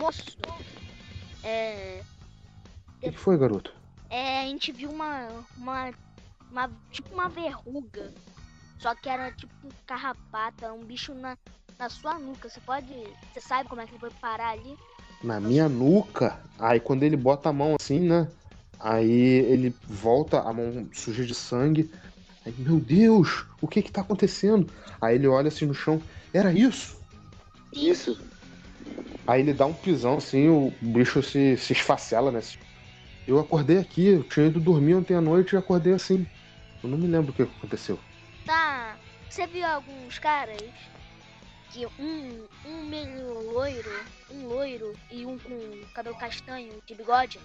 Moço, é. O que, que foi, garoto? É, a gente viu uma, uma, uma. Tipo uma verruga. Só que era tipo um carrapata, um bicho na, na sua nuca. Você pode. Você sabe como é que ele foi parar ali? Na minha nuca? Aí quando ele bota a mão assim, né? Aí ele volta, a mão suja de sangue. Aí, meu Deus, o que que tá acontecendo? Aí ele olha assim no chão, era isso? Isso. Aí ele dá um pisão assim, o bicho se, se esfacela, né? Eu acordei aqui, eu tinha ido dormir ontem à noite e acordei assim. Eu não me lembro o que aconteceu. Tá. Você viu alguns caras que um, um meio loiro, um loiro e um com cabelo castanho de bigode?